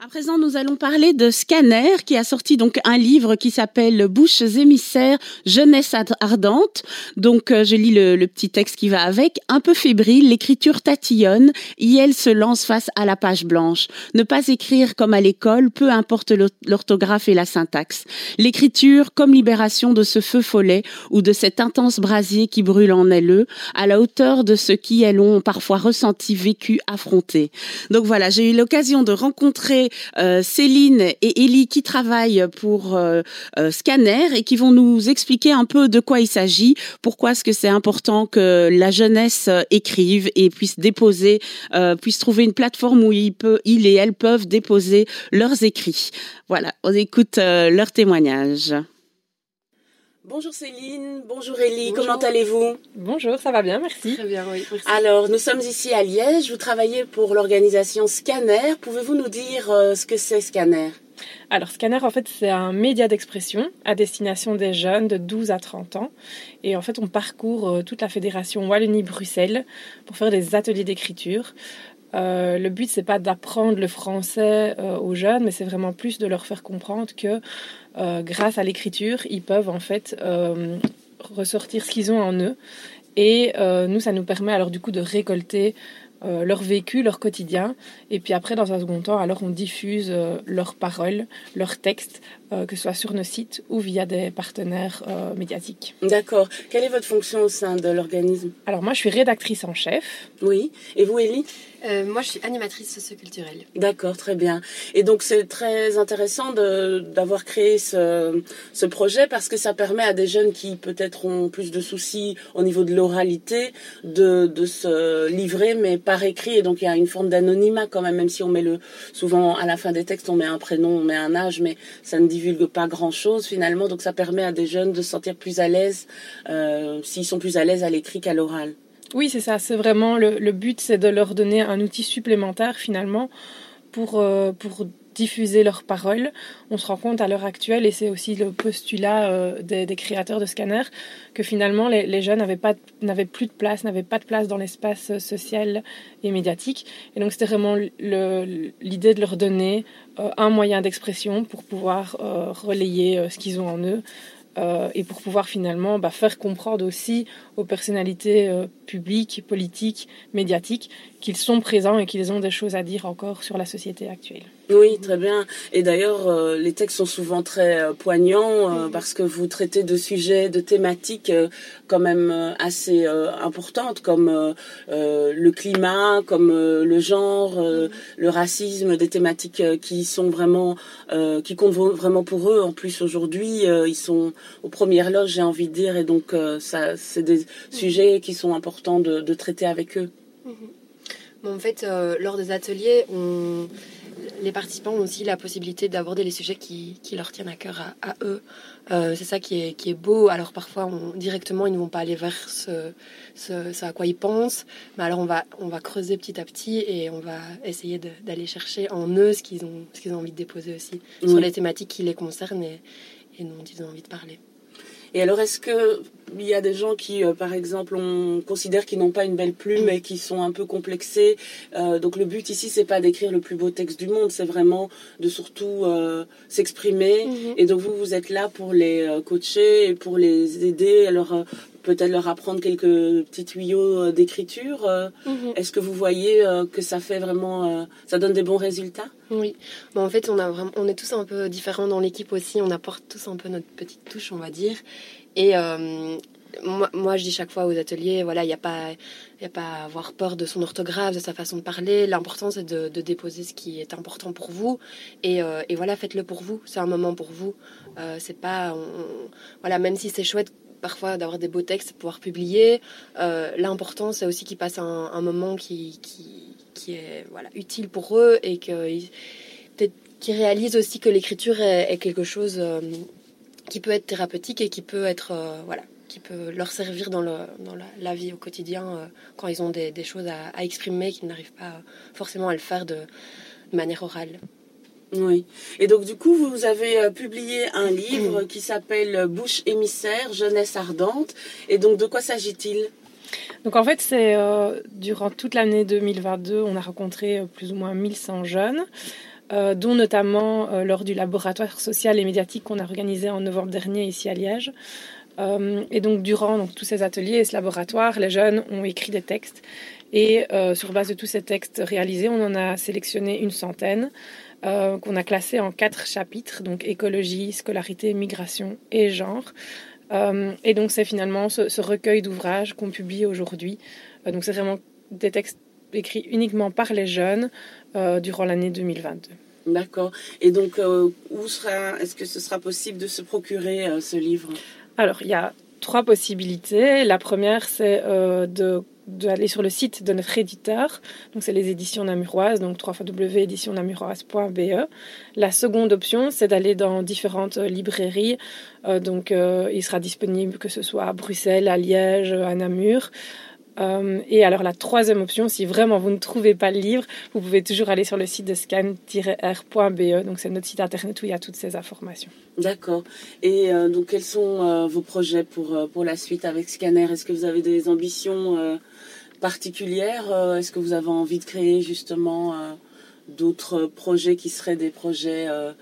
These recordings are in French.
À présent, nous allons parler de Scanner, qui a sorti donc un livre qui s'appelle Bouches émissaires, jeunesse ardente. Donc, euh, je lis le, petit texte qui va avec. Un peu fébrile, l'écriture tatillonne, elle se lance face à la page blanche. Ne pas écrire comme à l'école, peu importe l'orthographe et la syntaxe. L'écriture comme libération de ce feu follet ou de cet intense brasier qui brûle en elle, à la hauteur de ce qui elles ont parfois ressenti, vécu, affronté. Donc voilà, j'ai eu l'occasion de rencontrer euh, Céline et Ellie qui travaillent pour euh, euh, Scanner et qui vont nous expliquer un peu de quoi il s'agit, pourquoi est-ce que c'est important que la jeunesse écrive et puisse déposer, puisse trouver une plateforme où il, et elle peuvent déposer leurs écrits. Voilà, on écoute leurs témoignages. Bonjour Céline, bonjour Ellie, comment allez-vous? Bonjour, ça va bien, merci. Très bien, oui. Alors, nous sommes ici à Liège, vous travaillez pour l'organisation Scanner. Pouvez-vous nous dire euh, ce que c'est Scanner? Alors, Scanner, en fait, c'est un média d'expression à destination des jeunes de 12 à 30 ans. Et en fait, on parcourt euh, toute la fédération Wallonie-Bruxelles pour faire des ateliers d'écriture. Euh, le but, c'est pas d'apprendre le français aux jeunes, mais c'est vraiment plus de leur faire comprendre que euh, grâce à l'écriture, ils peuvent en fait euh, ressortir ce qu'ils ont en eux. Et euh, nous, ça nous permet alors du coup de récolter leur vécu, leur quotidien. Et puis après, dans un second temps, alors on diffuse leurs paroles, leurs textes, que ce soit sur nos sites ou via des partenaires médiatiques. D'accord. Quelle est votre fonction au sein de l'organisme? Alors moi, je suis rédactrice en chef. Oui. Et vous, Élie? Euh, moi, je suis animatrice socioculturelle. D'accord, très bien. Et donc, c'est très intéressant d'avoir créé ce, ce, projet parce que ça permet à des jeunes qui peut-être ont plus de soucis au niveau de l'oralité de, de, se livrer, mais par écrit. Et donc, il y a une forme d'anonymat quand même, même si on met le, souvent à la fin des textes, on met un prénom, on met un âge, mais ça ne divulgue pas grand-chose finalement. Donc, ça permet à des jeunes de se sentir plus à l'aise, euh, s'ils sont plus à l'aise à l'écrit qu'à l'oral. Oui, c'est ça. C'est vraiment le, but, c'est de leur donner un outil supplémentaire finalement pour, euh, pour diffuser leurs paroles. On se rend compte à l'heure actuelle, et c'est aussi le postulat euh, des, créateurs de scanners, que finalement les, jeunes n'avaient, plus de place, n'avaient pas de place dans l'espace social et médiatique. Et donc c'était vraiment l'idée de leur donner euh, un moyen d'expression pour pouvoir relayer ce qu'ils ont en eux. Et pour pouvoir finalement bah, faire comprendre aussi aux personnalités publiques, politiques, médiatiques, qu'ils sont présents et qu'ils ont des choses à dire encore sur la société actuelle. Oui, très bien. Et d'ailleurs, euh, les textes sont souvent très euh, poignants euh, parce que vous traitez de sujets, de thématiques quand même assez importantes comme le climat, comme le genre, le racisme, des thématiques qui sont vraiment, qui comptent vraiment pour eux. En plus, aujourd'hui, ils sont aux premières loges, j'ai envie de dire, et donc ça, c'est des sujets qui sont importants de, traiter avec eux. Mhm. en fait, euh, lors des ateliers, on, les participants ont aussi la possibilité d'aborder les sujets qui, leur tiennent à cœur à, eux. Euh, c'est ça qui est, qui est beau. Alors parfois, on, directement, ils ne vont pas aller vers ce, ce, à quoi ils pensent. Mais alors, on va, on va creuser petit à petit et on va essayer d'aller chercher en eux ce qu'ils ont, ce qu'ils ont envie de déposer aussi sur les thématiques qui les concernent et, et dont ils ont envie de parler. Et alors, est-ce que il y a des gens qui, euh, par exemple, on considère qu'ils n'ont pas une belle plume et qui sont un peu complexés. Euh, donc le but ici, c'est pas d'écrire le plus beau texte du monde, c'est vraiment de surtout euh, s'exprimer. Mhm. Et donc vous, vous êtes là pour les coacher et pour les aider. Alors peut-être leur apprendre quelques petits tuyaux d'écriture. Mhm. Est-ce que vous voyez que ça fait vraiment, ça donne des bons résultats? Oui. Bon, en fait, on a vraiment, on est tous un peu différents dans l'équipe aussi. On apporte tous un peu notre petite touche, on va dire. Et euh, moi, je dis chaque fois aux ateliers, voilà, il n'y a pas, a pas à avoir peur de son orthographe, de sa façon de parler. L'important, c'est de, déposer ce qui est important pour vous. Et, euh, et voilà, faites-le pour vous. C'est un moment pour vous. Euh, c'est pas, voilà, même si c'est chouette parfois d'avoir des beaux textes, pouvoir publier. L'important, c'est aussi qu'ils passent un, moment qui, est utile pour eux et qu'ils réalisent aussi que l'écriture est, quelque chose qui peut être thérapeutique et qui peut euh, leur servir dans, la, vie au quotidien euh, quand ils ont des, des choses à, exprimer qu'ils n'arrivent pas forcément à le faire de, manière orale. Oui. Et donc du coup, vous avez euh, publié un livre qui s'appelle Bouche émissaire, jeunesse ardente. Et donc de quoi s'agit-il? Donc en fait, c'est durant toute l'année 2022, on a rencontré plus ou moins 1100 jeunes dont notamment lors du laboratoire social et médiatique qu'on a organisé en novembre dernier ici à Liège. et donc durant donc, tous ces ateliers et ce laboratoire, les jeunes ont écrit des textes et sur base de tous ces textes réalisés, on en a sélectionné une centaine. Euh, qu'on a classé en quatre chapitres, donc écologie, scolarité, migration et genre. Euh, et donc c'est finalement ce, recueil d'ouvrages qu'on publie aujourd'hui. Euh, donc c'est vraiment des textes écrits uniquement par les jeunes durant l'année 2022. D'accord. Et donc, où sera, est-ce que ce sera possible de se procurer ce livre? Alors, il y a trois possibilités. La première, c'est de d'aller sur le site de notre éditeur. Donc, c'est les éditions namuroises, donc www.éditionnamuroise.be. La seconde option, c'est d'aller dans différentes librairies. Euh, donc, euh, il sera disponible que ce soit à Bruxelles, à Liège, à Namur. Euh, et alors la troisième option, si vraiment vous ne trouvez pas le livre, vous pouvez toujours aller sur le site de scan-r.be. Donc c'est notre site internet où il y a toutes ces informations. D'accord. Et donc quels sont vos projets pour, pour la suite avec Scanner? Est-ce que vous avez des ambitions particulière euh, Est-ce que vous avez envie de créer justement euh, d'autres projets qui seraient des projets euh,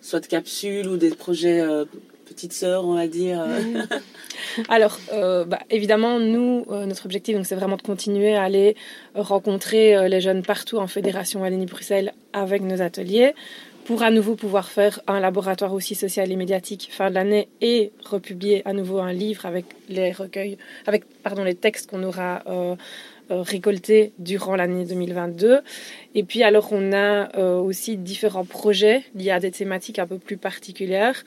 soit de capsules ou des projets petites sœurs, on va dire Alors, bah, évidemment, nous, notre objectif, donc, c'est vraiment de continuer à aller rencontrer les jeunes partout en Fédération Wallonie-Bruxelles avec nos ateliers pour à nouveau pouvoir faire un laboratoire aussi social et médiatique fin de l'année et republier à nouveau un livre avec les recueils, avec pardon les textes qu'on aura euh, euh, récoltés durant l'année 2022. Et puis alors on a euh, aussi différents projets liés à des thématiques un peu plus particulières.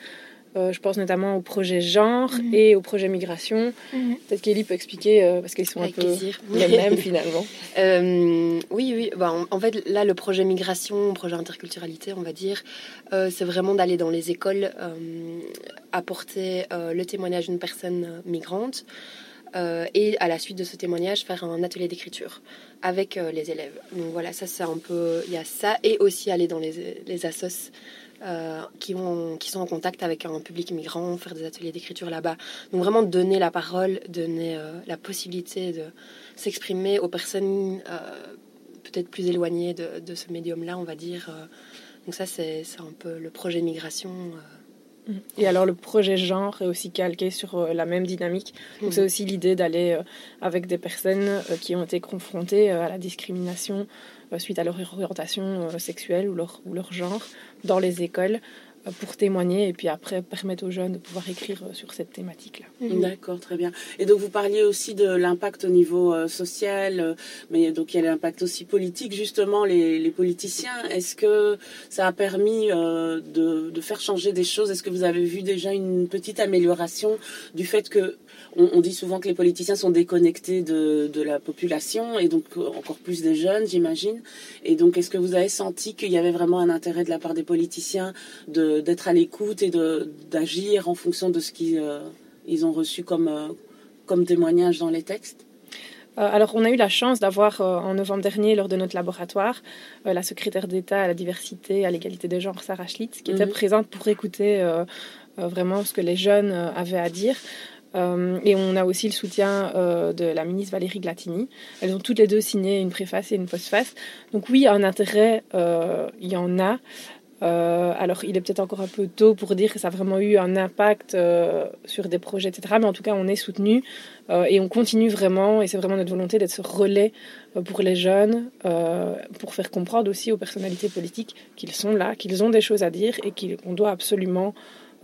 Euh, je pense notamment au projet genre mhm. et au projet migration. Mhm. Peut-être qu'Elie peut expliquer, euh, parce qu'ils sont un peu les mêmes finalement. Euh, oui, oui. Bah, en, fait, là, le projet migration, projet interculturalité, on va dire, c'est vraiment d'aller dans les écoles, apporter le témoignage d'une personne migrante. et à la suite de ce témoignage, faire un atelier d'écriture avec les élèves. Donc voilà, ça c'est un peu, il y a ça et aussi aller dans les, les assos qui, ont, qui sont en contact avec un public migrant, faire des ateliers d'écriture là-bas. Donc vraiment donner la parole, donner euh, la possibilité de s'exprimer aux personnes euh, peut-être plus éloignées de ce médium-là, on va dire. Donc ça, c'est un peu le projet migration. Et alors le projet genre est aussi calqué sur la même dynamique. Donc mm. c'est aussi l'idée d'aller avec des personnes qui ont été confrontées à la discrimination suite à leur orientation sexuelle ou leur, ou leur genre dans les écoles euh, pour témoigner et puis après permettre aux jeunes de pouvoir écrire euh, sur cette thématique-là. Mhm. D'accord, très bien. Et donc vous parliez aussi de l'impact au niveau euh, social, mais donc il y a l'impact aussi politique, justement, les, les politiciens. Est-ce que ça a permis de, de, faire changer des choses? Est-ce que vous avez vu déjà une petite amélioration du fait que on, dit souvent que les politiciens sont déconnectés de, de, la population et donc encore plus des jeunes, j'imagine. Et donc, est-ce que vous avez senti qu'il y avait vraiment un intérêt de la part des politiciens d'être à l'écoute et d'agir en fonction de ce qu'ils euh, ils ont reçu comme, euh, comme témoignage dans les textes euh, alors, on a eu la chance d'avoir en novembre dernier, lors de notre laboratoire, la secrétaire d'État à la diversité, à l'égalité des genres, Sarah Schlitz, qui était mhm. présente pour écouter vraiment ce que les jeunes avaient à dire. Et on a aussi le soutien de la ministre Valérie Glatini. Elles ont toutes les deux signé une préface et une postface. Donc oui, un intérêt, il y en a. alors il est peut-être encore un peu tôt pour dire que ça a vraiment eu un impact sur des projets, etc. Mais en tout cas, on est soutenu et on continue vraiment. Et c'est vraiment notre volonté d'être ce relais pour les jeunes, pour faire comprendre aussi aux personnalités politiques qu'ils sont là, qu'ils ont des choses à dire et qu'on doit absolument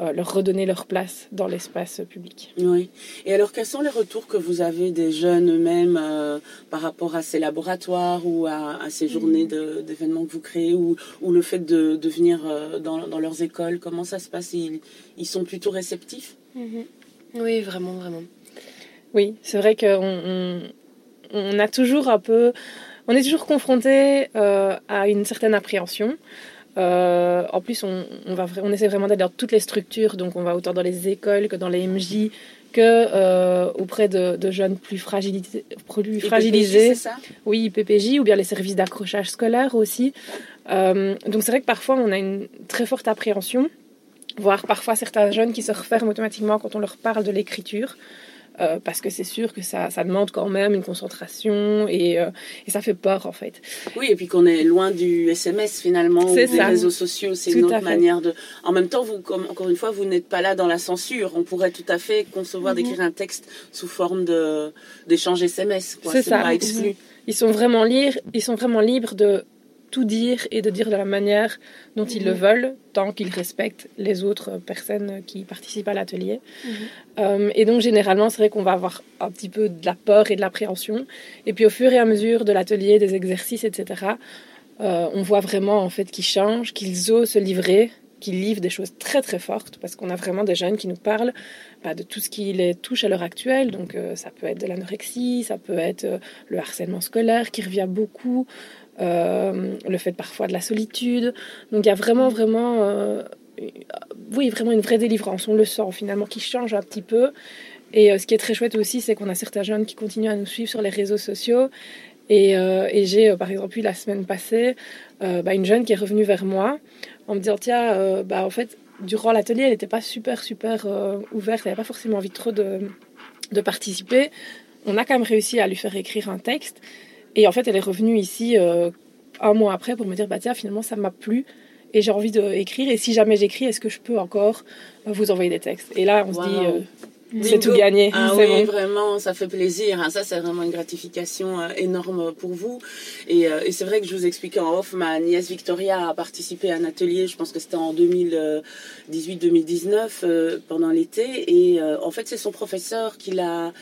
euh, leur redonner leur place dans l'espace public. Oui. Et alors, quels sont les retours que vous avez des jeunes eux-mêmes euh, par rapport à ces laboratoires ou à, ces journées mm. d'événements que vous créez ou, ou le fait de, de venir euh, dans, dans, leurs écoles? Comment ça se passe? Ils, ils, sont plutôt réceptifs? Mm-hmm. Oui, vraiment, vraiment. Oui, c'est vrai qu'on on, on, a toujours un peu... On est toujours confronté à une certaine appréhension. Euh, en plus, on, va, on essaie vraiment d'aller dans toutes les structures, donc on va autant dans les écoles que dans les MJ, que euh, auprès de, jeunes plus fragilisés. Plus fragilisés. ça? Oui, PPJ, ou bien les services d'accrochage scolaire aussi. Euh, donc c'est vrai que parfois on a une très forte appréhension, voire parfois certains jeunes qui se referment automatiquement quand on leur parle de l'écriture. Euh, parce que c'est sûr que ça, ça, demande quand même une concentration et, euh, et, ça fait peur en fait. Oui, et puis qu'on est loin du SMS finalement, des réseaux sociaux, c'est une autre manière de... En même temps, vous, comme, encore une fois, vous n'êtes pas là dans la censure. On pourrait tout à fait concevoir mhm. d'écrire un texte sous forme d'échange SMS. C'est ça. Pas exclu. Ils sont vraiment libres, ils sont vraiment libres de tout dire et de dire de la manière dont ils le mhm. veulent, tant qu'ils respectent les autres personnes qui participent à l'atelier. Mhm. Euh, et donc généralement, c'est vrai qu'on va avoir un petit peu de la peur et de l'appréhension. Et puis au fur et à mesure de l'atelier, des exercices, etc., euh, on voit vraiment en fait qu'ils changent, qu'ils osent se livrer, qu'ils livrent des choses très très fortes, parce qu'on a vraiment des jeunes qui nous parlent bah, de tout ce qui les touche à l'heure actuelle. Donc euh, ça peut être de l'anorexie, ça peut être le harcèlement scolaire qui revient beaucoup. Euh, le fait parfois de la solitude. Donc il y a vraiment, vraiment, euh, oui, vraiment une vraie délivrance. On le sent finalement qui change un petit peu. Et euh, ce qui est très chouette aussi, c'est qu'on a certains jeunes qui continuent à nous suivre sur les réseaux sociaux. Et, j'ai par exemple eu la semaine passée bah, une jeune qui est revenue vers moi en me disant tiens, bah, en fait, durant l'atelier, elle n'était pas super, super ouverte, elle n'avait pas forcément envie trop de participer. On a quand même réussi à lui faire écrire un texte. Et en fait, elle est revenue ici euh, un mois après pour me dire bah tiens, finalement, ça m'a plu et j'ai envie d'écrire. Et si jamais j'écris, est-ce que je peux encore vous envoyer des textes? Et là, on se dit euh, c'est tout gagné. Ah oui, vraiment, ça fait plaisir. Hein. Ça, c'est vraiment une gratification euh, énorme pour vous. Et, euh, et c'est vrai que je vous expliquais en off, ma nièce Victoria a participé à un atelier, je pense que c'était en 2018-2019, euh, pendant l'été. Et en fait, c'est son professeur qui, l'a,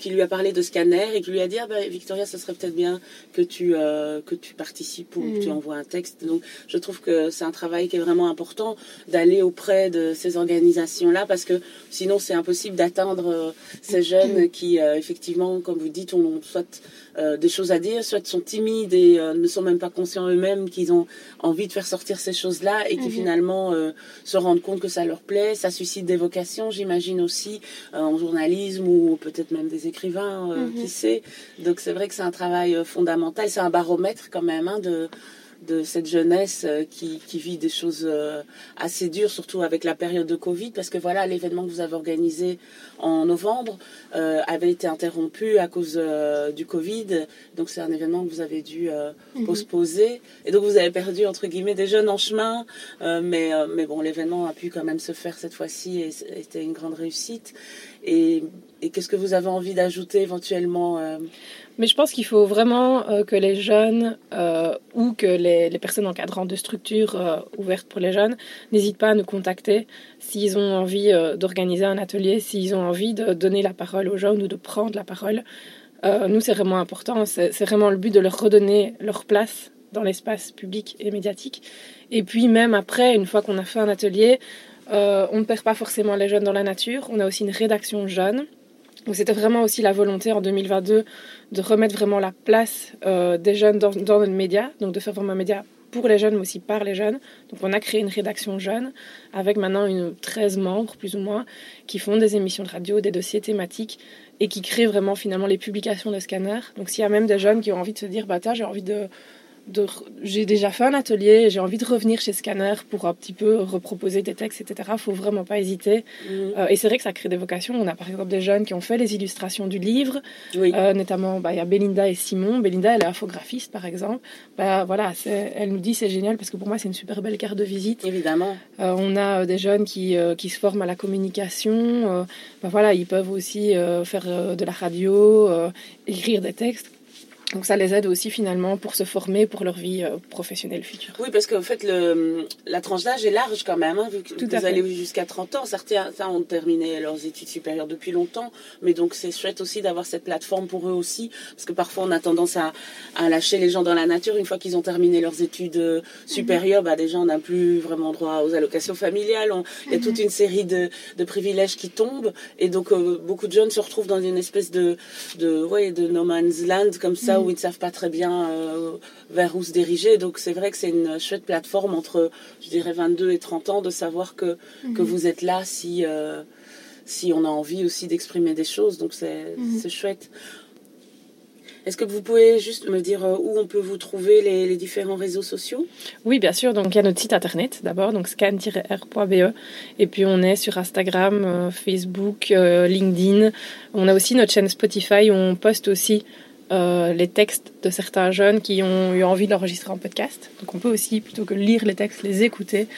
qui lui a parlé de scanner et qui lui a dit ah, ben, Victoria, ce serait peut-être bien que tu, que tu participes ou que tu mm. envoies un texte. Donc, je trouve que c'est un travail qui est vraiment important d'aller auprès de ces organisations-là parce que sinon, c'est impossible atteindre euh, ces jeunes qui, euh, effectivement, comme vous dites, ont soit euh, des choses à dire, soit sont timides et ne sont même pas conscients eux-mêmes qu'ils ont envie de faire sortir ces choses-là et qui mhm. finalement se rendent compte que ça leur plaît. Ça suscite des vocations, j'imagine aussi, en journalisme ou peut-être même des écrivains, qui sait. Donc c'est vrai que c'est un travail fondamental, c'est un baromètre quand même hein, de de cette jeunesse euh, qui, qui, vit des choses euh, assez dures, surtout avec la période de Covid, parce que voilà, l'événement que vous avez organisé en novembre euh, avait été interrompu à cause du Covid, donc c'est un événement que vous avez dû mhm. postposer, et donc vous avez perdu entre guillemets des jeunes en chemin, mais, mais bon, l'événement a pu quand même se faire cette fois-ci et c'était une grande réussite. Et, et qu'est-ce que vous avez envie d'ajouter éventuellement mais je pense qu'il faut vraiment euh, que les jeunes euh, ou que les, personnes encadrantes de structures euh, ouvertes pour les jeunes n'hésitent pas à nous contacter s'ils ont envie d'organiser un atelier, s'ils ont envie de donner la parole aux jeunes ou de prendre la parole. nous, c'est vraiment important. C'est vraiment le but de leur redonner leur place dans l'espace public et médiatique. Et puis même après, une fois qu'on a fait un atelier, on ne perd pas forcément les jeunes dans la nature. On a aussi une rédaction jeune c'était vraiment aussi la volonté en 2022 de remettre vraiment la place euh, des jeunes dans, dans notre média, donc de faire vraiment un média pour les jeunes, mais aussi par les jeunes. Donc on a créé une rédaction jeune avec maintenant une 13 membres, plus ou moins, qui font des émissions de radio, des dossiers thématiques et qui créent vraiment finalement les publications de scanners. Donc s'il y a même des jeunes qui ont envie de se dire, bah tiens, j'ai envie de j'ai déjà fait un atelier, j'ai envie de revenir chez Scanner pour un petit peu reproposer des textes, etc. Faut vraiment pas hésiter. Mhm. Euh, et c'est vrai que ça crée des vocations. On a par exemple des jeunes qui ont fait les illustrations du livre, euh, notamment bah, il y a Belinda et Simon. Belinda, elle est infographiste par exemple. Bah, voilà, elle nous dit c'est génial parce que pour moi c'est une super belle carte de visite. Évidemment. Euh, on a des jeunes qui, qui se forment à la communication. Bah, voilà, ils peuvent aussi faire de la radio, écrire des textes donc ça les aide aussi finalement pour se former pour leur vie euh, professionnelle future. Oui, parce qu'en fait, le, la tranche d'âge est large quand même. Hein, vu que Tout vous allez jusqu'à 30 ans. Certains ont terminé leurs études supérieures depuis longtemps. Mais donc c'est chouette aussi d'avoir cette plateforme pour eux aussi. Parce que parfois on a tendance à, à lâcher les gens dans la nature. Une fois qu'ils ont terminé leurs études euh, supérieures, bah, déjà on n'a plus vraiment droit aux allocations familiales. il y a toute une série de, de, privilèges qui tombent. Et donc euh, beaucoup de jeunes se retrouvent dans une espèce de, de, ouais, de no man's land comme ça où ils ne savent pas très bien euh, vers où se diriger. Donc c'est vrai que c'est une chouette plateforme entre, je dirais, 22 et 30 ans de savoir que, que mhm. vous êtes là si, euh, si on a envie aussi d'exprimer des choses. Donc c'est mhm. chouette. Est-ce que vous pouvez juste me dire où on peut vous trouver les, différents réseaux sociaux? Oui, bien sûr. Donc il y a notre site internet d'abord, donc scan-r.be. Et puis on est sur Instagram, Facebook, LinkedIn. On a aussi notre chaîne Spotify où on poste aussi euh, les textes de certains jeunes qui ont eu envie de l'enregistrer en podcast. Donc on peut aussi, plutôt que lire les textes, les écouter.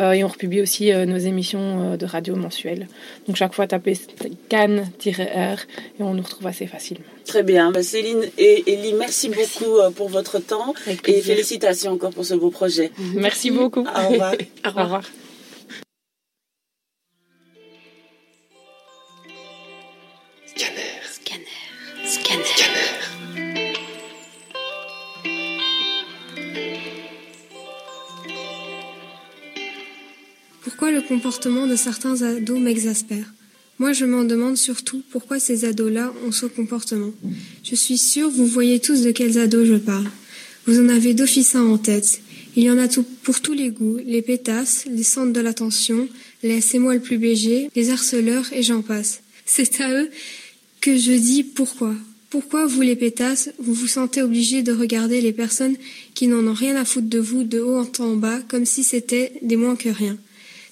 Euh, et on republie aussi euh, nos émissions de radio mensuelles. Donc chaque fois, tapez Cannes-R et on nous retrouve assez facilement. Très bien. Bah, Céline et Elie, merci, beaucoup pour votre temps et félicitations encore pour ce beau projet. Merci beaucoup. Au revoir. Au revoir. Comportement de certains ados m'exaspère Moi, je m'en demande surtout pourquoi ces ados-là ont ce comportement. Je suis sûre, vous voyez tous de quels ados je parle. Vous en avez d'office en tête. Il y en a tout, pour tous les goûts, les pétasses, les centres de l'attention, les c'est moi le plus BG, les harceleurs et j'en passe. C'est à eux que je dis pourquoi. Pourquoi vous les pétasses, vous vous sentez obligés de regarder les personnes qui n'en ont rien à foutre de vous de haut en bas comme si c'était des moins que rien.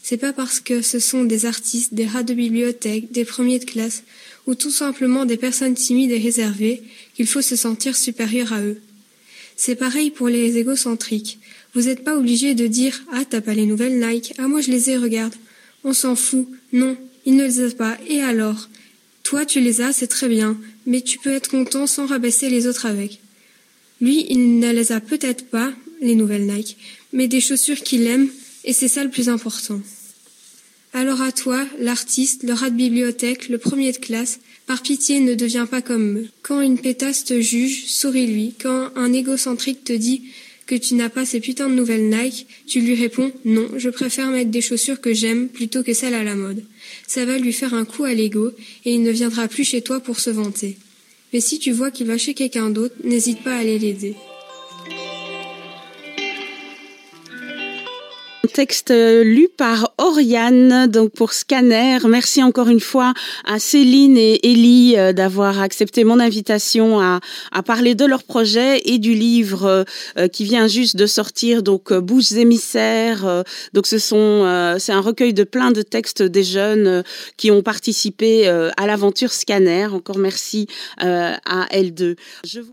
C'est pas parce que ce sont des artistes, des rats de bibliothèque, des premiers de classe, ou tout simplement des personnes timides et réservées qu'il faut se sentir supérieur à eux. C'est pareil pour les égocentriques. Vous n'êtes pas obligé de dire Ah, t'as pas les nouvelles Nike, ah moi je les ai, regarde. On s'en fout. Non, ils ne les ont pas. Et alors? Toi tu les as, c'est très bien, mais tu peux être content sans rabaisser les autres avec. Lui, il ne les a peut-être pas, les nouvelles Nike, mais des chaussures qu'il aime, et c'est ça le plus important. Alors à toi, l'artiste, le rat de bibliothèque, le premier de classe, par pitié ne deviens pas comme eux. Quand une pétasse te juge, souris-lui. Quand un égocentrique te dit que tu n'as pas ces putains de nouvelles Nike, tu lui réponds non, je préfère mettre des chaussures que j'aime plutôt que celles à la mode. Ça va lui faire un coup à l'ego et il ne viendra plus chez toi pour se vanter. Mais si tu vois qu'il va chez quelqu'un d'autre, n'hésite pas à aller l'aider. Texte euh, lu par Oriane, donc pour Scanner. Merci encore une fois à Céline et Ellie euh, d'avoir accepté mon invitation à, à, parler de leur projet et du livre euh, qui vient juste de sortir, donc Bouches émissaires. Donc ce sont, c'est un recueil de plein de textes des jeunes qui ont participé à l'aventure Scanner. Encore merci à L2. Je vous...